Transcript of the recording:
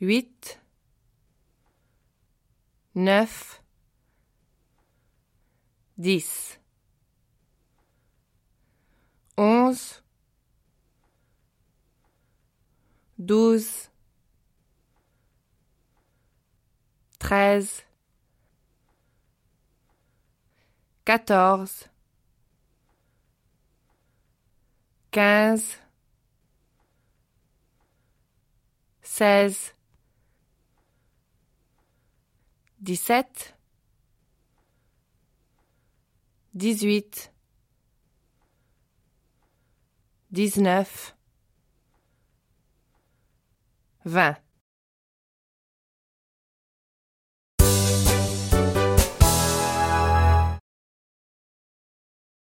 8, 9, 10, 11, 12, 13, 14, 15, 16, dix-sept, dix-huit, dix-neuf, vingt.